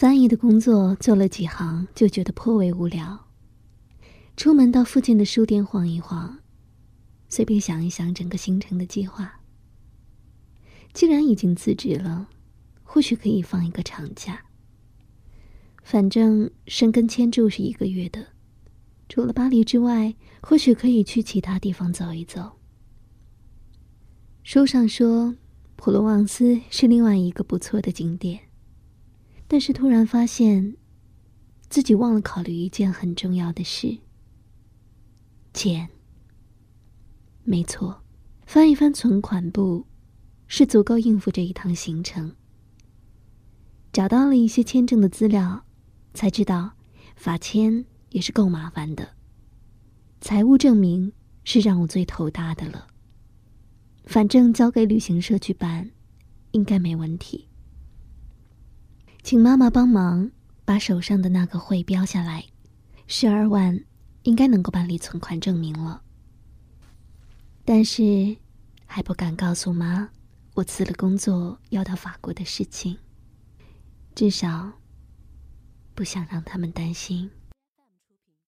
翻译的工作做了几行，就觉得颇为无聊。出门到附近的书店晃一晃，随便想一想整个行程的计划。既然已经辞职了，或许可以放一个长假。反正申根签注是一个月的，除了巴黎之外，或许可以去其他地方走一走。书上说。普罗旺斯是另外一个不错的景点，但是突然发现，自己忘了考虑一件很重要的事：钱。没错，翻一翻存款簿，是足够应付这一趟行程。找到了一些签证的资料，才知道法签也是够麻烦的，财务证明是让我最头大的了。反正交给旅行社去办，应该没问题。请妈妈帮忙把手上的那个汇标下来，十二万应该能够办理存款证明了。但是还不敢告诉妈我辞了工作要到法国的事情，至少不想让他们担心。